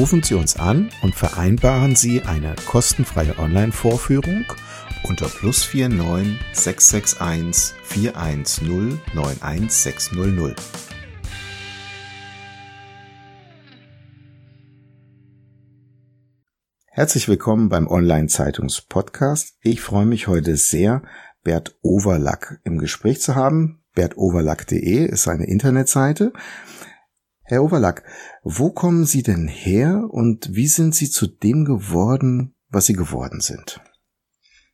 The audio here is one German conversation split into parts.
Rufen Sie uns an und vereinbaren Sie eine kostenfreie Online-Vorführung unter plus 49 661 410 91600. Herzlich willkommen beim Online-Zeitungs-Podcast. Ich freue mich heute sehr, Bert Overlack im Gespräch zu haben. bertoverlack.de ist seine Internetseite. Herr Overlack, wo kommen Sie denn her und wie sind Sie zu dem geworden, was Sie geworden sind?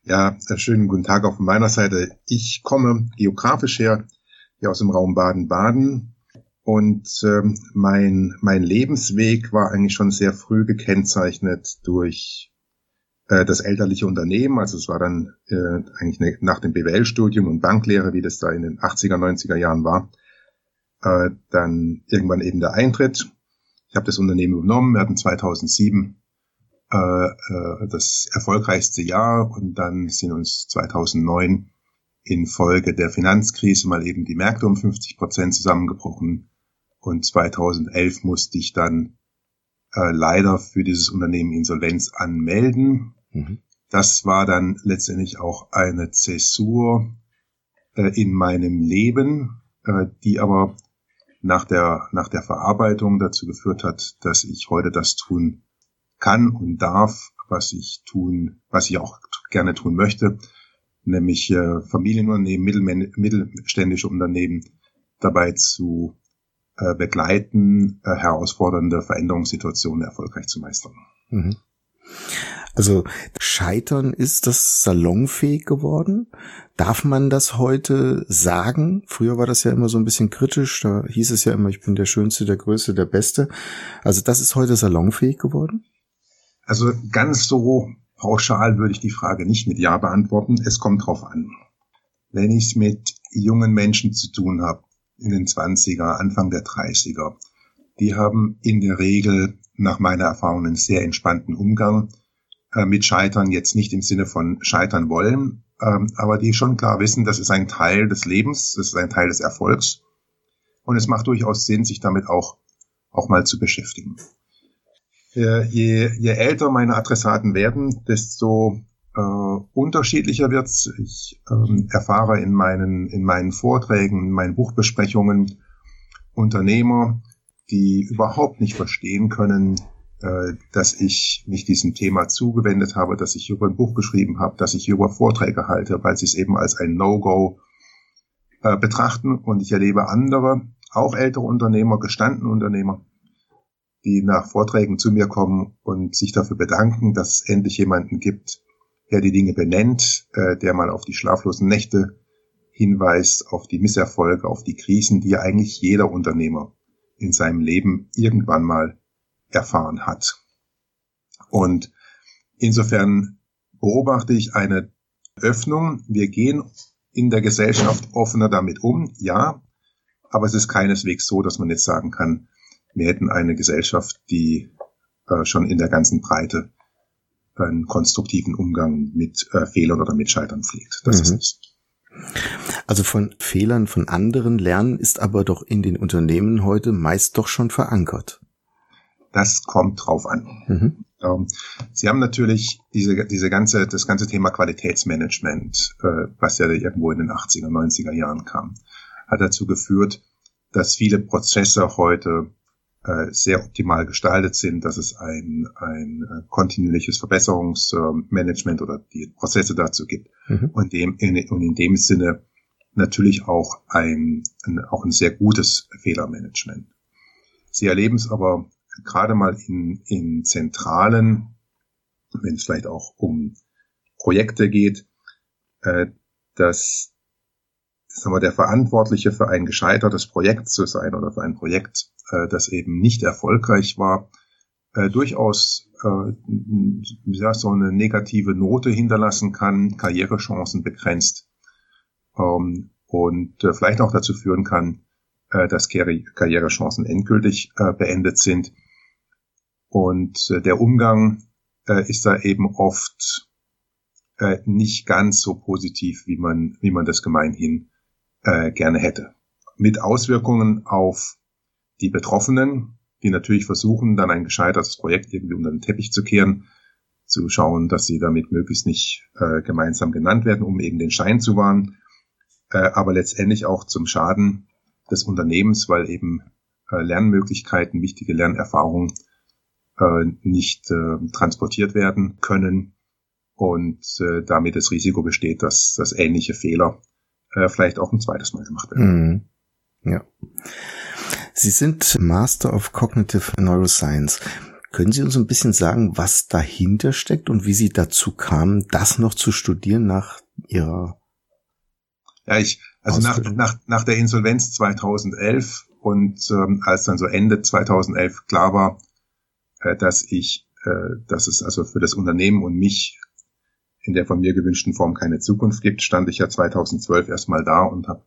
Ja, schönen guten Tag auch von meiner Seite. Ich komme geografisch her, hier aus dem Raum Baden-Baden. Und ähm, mein, mein Lebensweg war eigentlich schon sehr früh gekennzeichnet durch äh, das elterliche Unternehmen. Also es war dann äh, eigentlich ne, nach dem BWL-Studium und Banklehre, wie das da in den 80er, 90er Jahren war, äh, dann irgendwann eben der Eintritt. Ich habe das Unternehmen übernommen. Wir hatten 2007 äh, äh, das erfolgreichste Jahr und dann sind uns 2009 infolge der Finanzkrise mal eben die Märkte um 50 Prozent zusammengebrochen und 2011 musste ich dann äh, leider für dieses Unternehmen Insolvenz anmelden. Mhm. Das war dann letztendlich auch eine Zäsur äh, in meinem Leben, äh, die aber nach der, nach der Verarbeitung dazu geführt hat, dass ich heute das tun kann und darf, was ich tun, was ich auch gerne tun möchte, nämlich äh, Familienunternehmen, mittelständische Unternehmen dabei zu äh, begleiten, äh, herausfordernde Veränderungssituationen erfolgreich zu meistern. Mhm. Also Scheitern ist das salonfähig geworden? Darf man das heute sagen? Früher war das ja immer so ein bisschen kritisch. Da hieß es ja immer, ich bin der Schönste, der Größte, der Beste. Also das ist heute salonfähig geworden? Also ganz so pauschal würde ich die Frage nicht mit Ja beantworten. Es kommt drauf an. Wenn ich es mit jungen Menschen zu tun habe, in den 20er, Anfang der 30er, die haben in der Regel nach meiner Erfahrung einen sehr entspannten Umgang mit Scheitern, jetzt nicht im Sinne von scheitern wollen, ähm, aber die schon klar wissen, das ist ein Teil des Lebens, das ist ein Teil des Erfolgs. Und es macht durchaus Sinn, sich damit auch, auch mal zu beschäftigen. Äh, je, je älter meine Adressaten werden, desto äh, unterschiedlicher wird's. Ich ähm, erfahre in meinen, in meinen Vorträgen, in meinen Buchbesprechungen Unternehmer, die überhaupt nicht verstehen können, äh, dass ich mich diesem Thema zugewendet habe, dass ich über ein Buch geschrieben habe, dass ich über Vorträge halte, weil sie es eben als ein No-Go äh, betrachten. Und ich erlebe andere, auch ältere Unternehmer, gestandene Unternehmer, die nach Vorträgen zu mir kommen und sich dafür bedanken, dass es endlich jemanden gibt, der die Dinge benennt, äh, der mal auf die schlaflosen Nächte hinweist, auf die Misserfolge, auf die Krisen, die ja eigentlich jeder Unternehmer in seinem Leben irgendwann mal erfahren hat. Und insofern beobachte ich eine Öffnung. Wir gehen in der Gesellschaft offener damit um, ja, aber es ist keineswegs so, dass man jetzt sagen kann, wir hätten eine Gesellschaft, die äh, schon in der ganzen Breite einen konstruktiven Umgang mit äh, Fehlern oder mit Scheitern pflegt. Das mhm. ist es. Also von Fehlern von anderen lernen ist aber doch in den Unternehmen heute meist doch schon verankert. Das kommt drauf an. Mhm. Ähm, Sie haben natürlich diese, diese ganze, das ganze Thema Qualitätsmanagement, äh, was ja irgendwo in den 80er, 90er Jahren kam, hat dazu geführt, dass viele Prozesse heute äh, sehr optimal gestaltet sind, dass es ein, ein äh, kontinuierliches Verbesserungsmanagement oder die Prozesse dazu gibt mhm. und, dem, in, und in dem Sinne natürlich auch ein, ein, auch ein sehr gutes Fehlermanagement. Sie erleben es aber gerade mal in, in Zentralen, wenn es vielleicht auch um Projekte geht, äh, dass sagen wir, der Verantwortliche für ein gescheitertes Projekt zu sein oder für ein Projekt, äh, das eben nicht erfolgreich war, äh, durchaus äh, ja, so eine negative Note hinterlassen kann, Karrierechancen begrenzt ähm, und äh, vielleicht auch dazu führen kann, äh, dass Karri Karrierechancen endgültig äh, beendet sind. Und äh, der Umgang äh, ist da eben oft äh, nicht ganz so positiv, wie man, wie man das gemeinhin äh, gerne hätte. Mit Auswirkungen auf die Betroffenen, die natürlich versuchen, dann ein gescheitertes Projekt irgendwie unter den Teppich zu kehren, zu schauen, dass sie damit möglichst nicht äh, gemeinsam genannt werden, um eben den Schein zu wahren, äh, aber letztendlich auch zum Schaden des Unternehmens, weil eben äh, Lernmöglichkeiten, wichtige Lernerfahrungen äh, nicht äh, transportiert werden können und äh, damit das Risiko besteht, dass, dass ähnliche Fehler äh, vielleicht auch ein zweites Mal gemacht werden. Mhm. Ja. Sie sind Master of Cognitive Neuroscience. Können Sie uns ein bisschen sagen, was dahinter steckt und wie Sie dazu kamen, das noch zu studieren nach Ihrer Ja, ich, also nach, nach, nach der Insolvenz 2011 und ähm, als dann so Ende 2011 klar war, dass ich, äh, dass es also für das Unternehmen und mich in der von mir gewünschten Form keine Zukunft gibt, stand ich ja 2012 erstmal da und habe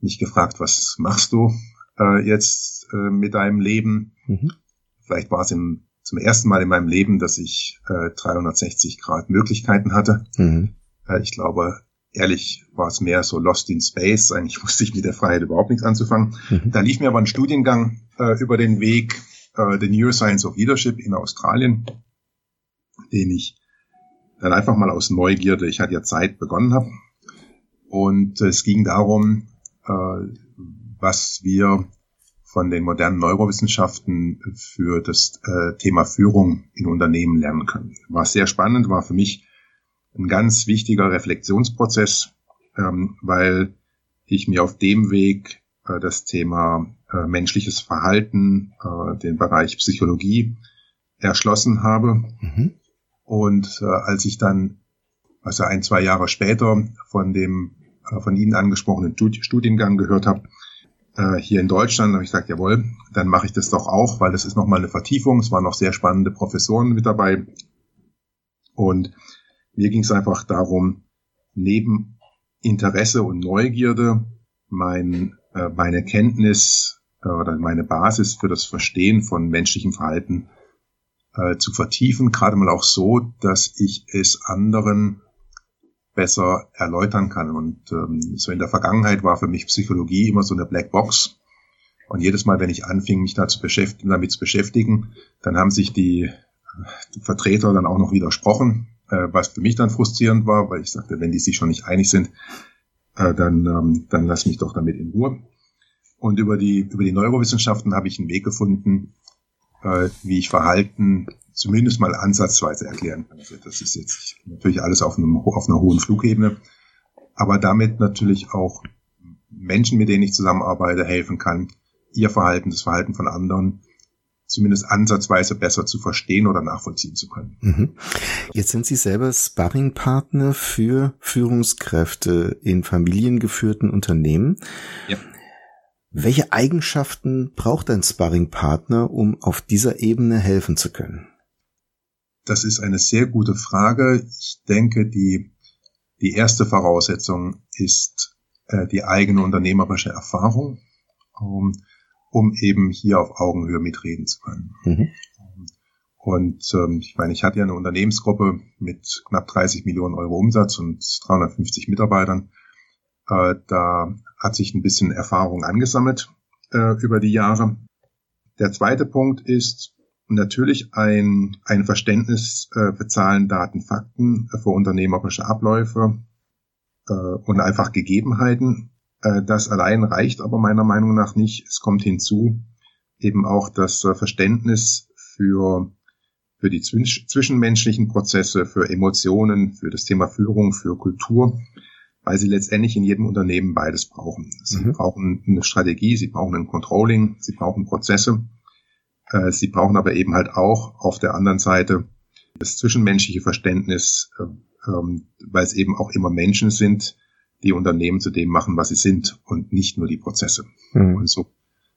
mich gefragt, was machst du äh, jetzt äh, mit deinem Leben? Mhm. Vielleicht war es im, zum ersten Mal in meinem Leben, dass ich äh, 360 Grad Möglichkeiten hatte. Mhm. Äh, ich glaube, ehrlich war es mehr so lost in space. Eigentlich wusste ich mit der Freiheit überhaupt nichts anzufangen. Mhm. Da lief mir aber ein Studiengang äh, über den Weg, äh, The Neuroscience of Leadership in Australien, den ich dann einfach mal aus Neugierde, ich hatte ja Zeit, begonnen habe. Und es ging darum, äh, was wir von den modernen Neurowissenschaften für das äh, Thema Führung in Unternehmen lernen können. War sehr spannend, war für mich ein ganz wichtiger Reflexionsprozess, ähm, weil ich mir auf dem Weg äh, das Thema äh, menschliches Verhalten, äh, den Bereich Psychologie erschlossen habe. Mhm. Und äh, als ich dann, also ein, zwei Jahre später von dem äh, von Ihnen angesprochenen Studiengang gehört habe, äh, hier in Deutschland, habe ich gesagt, jawohl, dann mache ich das doch auch, weil das ist nochmal eine Vertiefung. Es waren noch sehr spannende Professoren mit dabei. Und mir ging es einfach darum, neben Interesse und Neugierde mein, äh, meine Kenntnis oder meine Basis für das Verstehen von menschlichem Verhalten äh, zu vertiefen, gerade mal auch so, dass ich es anderen besser erläutern kann. Und ähm, so in der Vergangenheit war für mich Psychologie immer so eine Blackbox. Und jedes Mal, wenn ich anfing, mich da zu beschäftigen, damit zu beschäftigen, dann haben sich die, die Vertreter dann auch noch widersprochen, äh, was für mich dann frustrierend war, weil ich sagte, wenn die sich schon nicht einig sind, äh, dann, ähm, dann lass mich doch damit in Ruhe. Und über die, über die Neurowissenschaften habe ich einen Weg gefunden, äh, wie ich Verhalten zumindest mal ansatzweise erklären kann. Also das ist jetzt natürlich alles auf, einem, auf einer hohen Flugebene, aber damit natürlich auch Menschen, mit denen ich zusammenarbeite, helfen kann, ihr Verhalten, das Verhalten von anderen zumindest ansatzweise besser zu verstehen oder nachvollziehen zu können. Mhm. Jetzt sind Sie selber Sparringpartner für Führungskräfte in familiengeführten Unternehmen. Ja. Welche Eigenschaften braucht ein Sparringpartner, um auf dieser Ebene helfen zu können? Das ist eine sehr gute Frage. Ich denke, die, die erste Voraussetzung ist äh, die eigene unternehmerische Erfahrung, um, um eben hier auf Augenhöhe mitreden zu können. Mhm. Und ähm, ich meine, ich hatte ja eine Unternehmensgruppe mit knapp 30 Millionen Euro Umsatz und 350 Mitarbeitern. Äh, da hat sich ein bisschen Erfahrung angesammelt äh, über die Jahre. Der zweite Punkt ist natürlich ein, ein Verständnis äh, für Zahlen, Daten, Fakten, äh, für unternehmerische Abläufe äh, und einfach Gegebenheiten. Äh, das allein reicht aber meiner Meinung nach nicht. Es kommt hinzu, eben auch das äh, Verständnis für, für die zwischenmenschlichen Prozesse, für Emotionen, für das Thema Führung, für Kultur, weil sie letztendlich in jedem Unternehmen beides brauchen. Sie mhm. brauchen eine Strategie, sie brauchen ein Controlling, sie brauchen Prozesse, äh, sie brauchen aber eben halt auch auf der anderen Seite das zwischenmenschliche Verständnis, äh, ähm, weil es eben auch immer Menschen sind, die Unternehmen zu dem machen, was sie sind und nicht nur die Prozesse. Mhm. Und so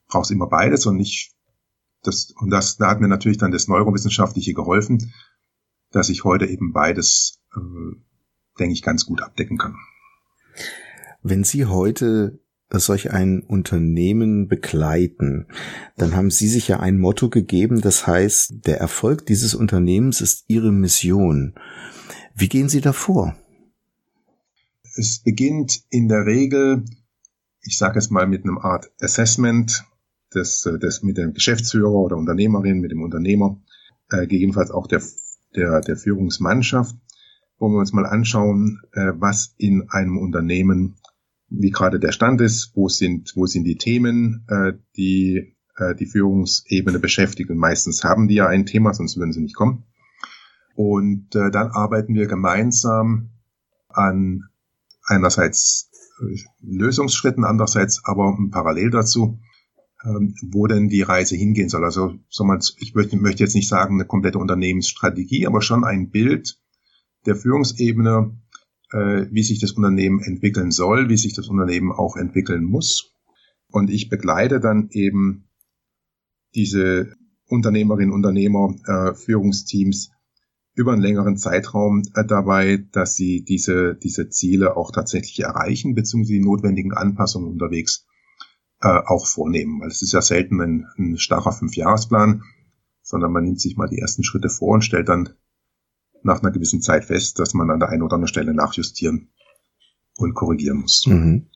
braucht es immer beides und nicht das, und das, da hat mir natürlich dann das Neurowissenschaftliche geholfen, dass ich heute eben beides, äh, denke ich, ganz gut abdecken kann. Wenn Sie heute solch ein Unternehmen begleiten, dann haben Sie sich ja ein Motto gegeben, das heißt, der Erfolg dieses Unternehmens ist Ihre Mission. Wie gehen Sie da vor? Es beginnt in der Regel, ich sage es mal mit einem Art Assessment, des, des mit dem Geschäftsführer oder Unternehmerin, mit dem Unternehmer, äh, gegebenenfalls auch der, der, der Führungsmannschaft, wo wir uns mal anschauen, äh, was in einem Unternehmen, wie gerade der Stand ist, wo sind, wo sind die Themen, äh, die äh, die Führungsebene beschäftigen. Meistens haben die ja ein Thema, sonst würden sie nicht kommen. Und äh, dann arbeiten wir gemeinsam an einerseits äh, Lösungsschritten, andererseits aber parallel dazu ähm, wo denn die Reise hingehen soll. Also soll man, ich möchte jetzt nicht sagen eine komplette Unternehmensstrategie, aber schon ein Bild der Führungsebene, äh, wie sich das Unternehmen entwickeln soll, wie sich das Unternehmen auch entwickeln muss. Und ich begleite dann eben diese Unternehmerinnen, Unternehmer, äh, Führungsteams über einen längeren Zeitraum äh, dabei, dass sie diese, diese Ziele auch tatsächlich erreichen, beziehungsweise die notwendigen Anpassungen unterwegs äh, auch vornehmen. Weil es ist ja selten ein, ein starrer Fünfjahresplan, sondern man nimmt sich mal die ersten Schritte vor und stellt dann nach einer gewissen Zeit fest, dass man an der einen oder anderen Stelle nachjustieren und korrigieren muss. Mhm.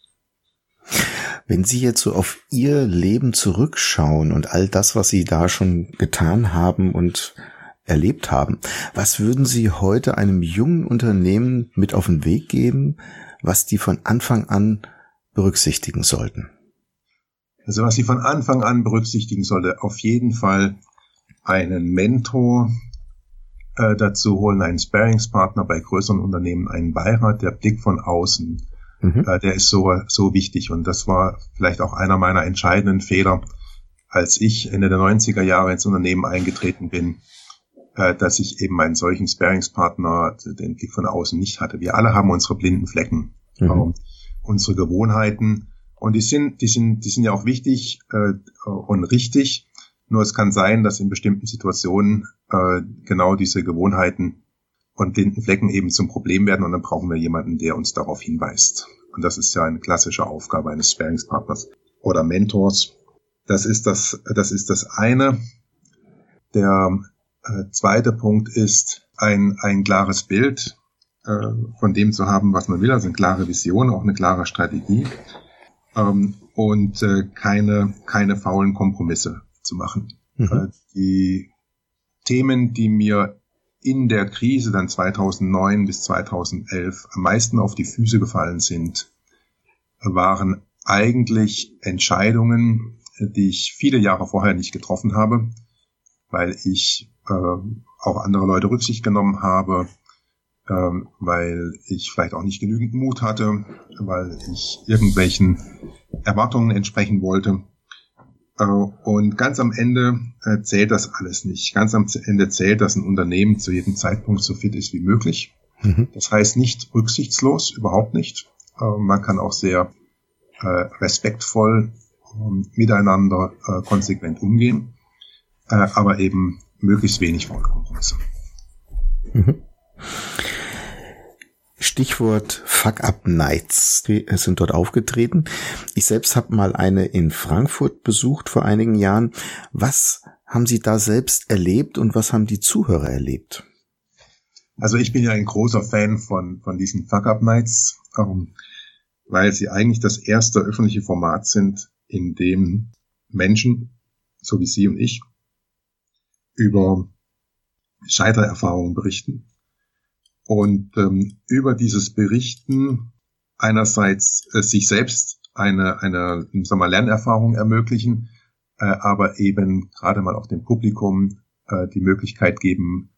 Wenn Sie jetzt so auf Ihr Leben zurückschauen und all das, was Sie da schon getan haben und erlebt haben, was würden Sie heute einem jungen Unternehmen mit auf den Weg geben, was die von Anfang an berücksichtigen sollten? Also was sie von Anfang an berücksichtigen sollte, auf jeden Fall einen Mentor äh, dazu holen, einen Sparingspartner bei größeren Unternehmen, einen Beirat, der Blick von außen, mhm. äh, der ist so, so wichtig. Und das war vielleicht auch einer meiner entscheidenden Fehler, als ich Ende der 90er Jahre ins Unternehmen eingetreten bin, äh, dass ich eben einen solchen Sparingspartner, den Blick von außen nicht hatte. Wir alle haben unsere blinden Flecken, mhm. unsere Gewohnheiten, und die sind, die sind, die sind ja auch wichtig äh, und richtig. Nur es kann sein, dass in bestimmten Situationen äh, genau diese Gewohnheiten und blinden Flecken eben zum Problem werden und dann brauchen wir jemanden, der uns darauf hinweist. Und das ist ja eine klassische Aufgabe eines Sparingspartners oder Mentors. Das ist das, das ist das eine. Der äh, zweite Punkt ist ein, ein klares Bild äh, von dem zu haben, was man will, also eine klare Vision, auch eine klare Strategie ähm, und äh, keine, keine faulen Kompromisse zu machen. Mhm. Äh, die Themen, die mir in der Krise dann 2009 bis 2011 am meisten auf die Füße gefallen sind, waren eigentlich Entscheidungen, die ich viele Jahre vorher nicht getroffen habe, weil ich äh, auf andere Leute Rücksicht genommen habe, ähm, weil ich vielleicht auch nicht genügend Mut hatte, weil ich irgendwelchen Erwartungen entsprechen wollte. Äh, und ganz am Ende äh, zählt das alles nicht. Ganz am Ende zählt, dass ein Unternehmen zu jedem Zeitpunkt so fit ist wie möglich. Mhm. Das heißt nicht rücksichtslos, überhaupt nicht. Äh, man kann auch sehr respektvoll ähm, miteinander konsequent umgehen, aber eben möglichst wenig Kompromisse. Stichwort Fuck Up Nights sind dort aufgetreten. Ich selbst habe mal eine in Frankfurt besucht vor einigen Jahren. Was haben Sie da selbst erlebt und was haben die Zuhörer erlebt? Also ich bin ja ein großer Fan von, von diesen Fuck Up Nights, ähm, weil sie eigentlich das erste öffentliche Format sind, in dem Menschen, so wie Sie und ich, über Scheitererfahrungen berichten und ähm, über dieses Berichten einerseits äh, sich selbst eine, eine sagen wir, Lernerfahrung ermöglichen, äh, aber eben gerade mal auch dem Publikum äh, die Möglichkeit geben,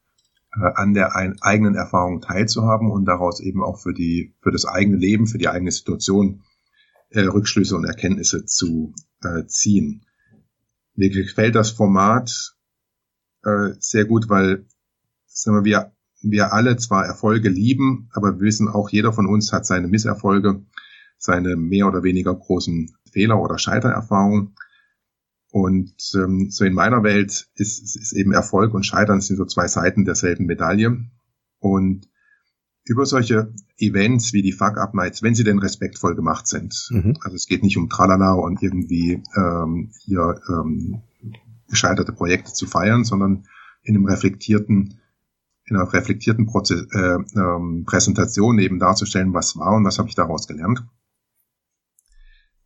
äh, an der ein, eigenen Erfahrung teilzuhaben und daraus eben auch für die für das eigene Leben, für die eigene Situation äh, Rückschlüsse und Erkenntnisse zu äh, ziehen. Mir gefällt das Format äh, sehr gut, weil sagen wir, wir, wir alle zwar Erfolge lieben, aber wir wissen auch, jeder von uns hat seine Misserfolge, seine mehr oder weniger großen Fehler oder Scheitererfahrungen. Und ähm, so in meiner Welt ist, ist eben Erfolg und Scheitern sind so zwei Seiten derselben Medaille. Und über solche Events wie die Fuck-Up-Nights, wenn sie denn respektvoll gemacht sind, mhm. also es geht nicht um Tralala und irgendwie ähm, hier ähm, gescheiterte Projekte zu feiern, sondern in einem reflektierten, in einer reflektierten Proze äh, ähm, Präsentation eben darzustellen, was war und was habe ich daraus gelernt.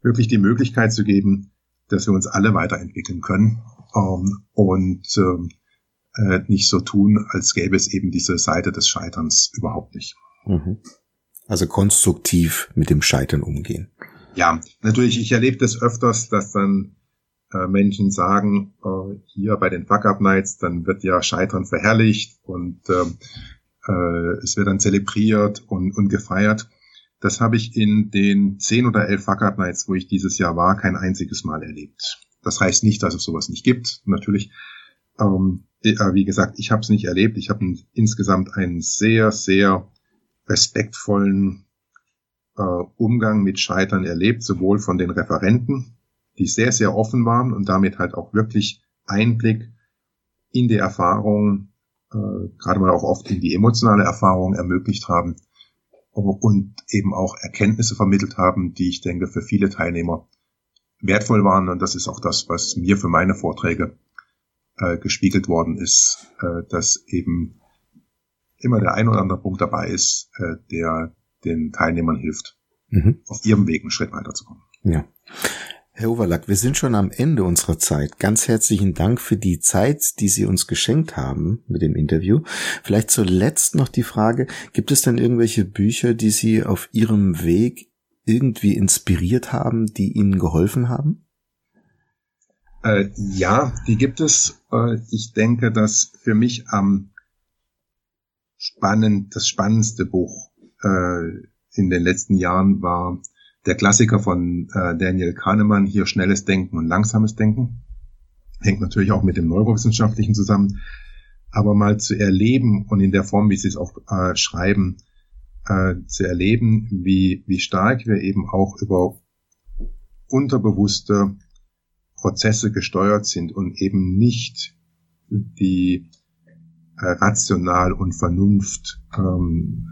Wirklich die Möglichkeit zu geben, dass wir uns alle weiterentwickeln können ähm, und ähm, äh, nicht so tun, als gäbe es eben diese Seite des Scheiterns überhaupt nicht. Mhm. Also konstruktiv mit dem Scheitern umgehen. Ja, natürlich, ich erlebe das öfters, dass dann äh, Menschen sagen, äh, hier bei den Fuck-Up-Nights, dann wird ja Scheitern verherrlicht und äh, äh, es wird dann zelebriert und, und gefeiert. Das habe ich in den zehn oder elf Fuck-Up Nights, wo ich dieses Jahr war, kein einziges Mal erlebt. Das heißt nicht, dass es sowas nicht gibt, natürlich. Ähm, äh, wie gesagt, ich habe es nicht erlebt. Ich habe insgesamt einen sehr, sehr respektvollen äh, Umgang mit Scheitern erlebt, sowohl von den Referenten, die sehr, sehr offen waren und damit halt auch wirklich Einblick in die Erfahrung, äh, gerade mal auch oft in die emotionale Erfahrung ermöglicht haben und eben auch Erkenntnisse vermittelt haben, die ich denke für viele Teilnehmer wertvoll waren. Und das ist auch das, was mir für meine Vorträge äh, gespiegelt worden ist, äh, dass eben immer der ein oder andere Punkt dabei ist, äh, der den Teilnehmern hilft, mhm. auf ihrem Weg einen Schritt weiterzukommen. Ja. Herr Overlack, wir sind schon am Ende unserer Zeit. Ganz herzlichen Dank für die Zeit, die Sie uns geschenkt haben mit dem Interview. Vielleicht zuletzt noch die Frage, gibt es denn irgendwelche Bücher, die Sie auf Ihrem Weg irgendwie inspiriert haben, die Ihnen geholfen haben? Äh, ja, die gibt es. Äh, ich denke, dass für mich am spannend, das spannendste Buch äh, in den letzten Jahren war der Klassiker von äh, Daniel Kahnemann, hier schnelles Denken und langsames Denken. Hängt natürlich auch mit dem Neurowissenschaftlichen zusammen. Aber mal zu erleben und in der Form, wie sie es auch äh, schreiben, äh, zu erleben, wie, wie stark wir eben auch über unterbewusste Prozesse gesteuert sind und eben nicht die äh, rational und Vernunft ähm,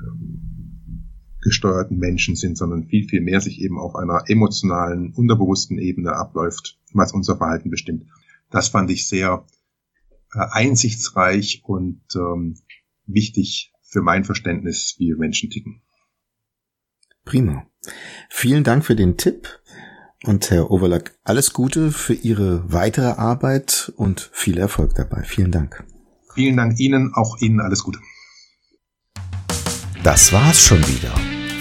gesteuerten Menschen sind, sondern viel, viel mehr sich eben auf einer emotionalen, unterbewussten Ebene abläuft, was unser Verhalten bestimmt. Das fand ich sehr äh, einsichtsreich und ähm, wichtig für mein Verständnis, wie wir Menschen ticken. Prima. Vielen Dank für den Tipp. Und Herr Overlack, alles Gute für Ihre weitere Arbeit und viel Erfolg dabei. Vielen Dank. Vielen Dank Ihnen, auch Ihnen alles Gute. Das war's schon wieder.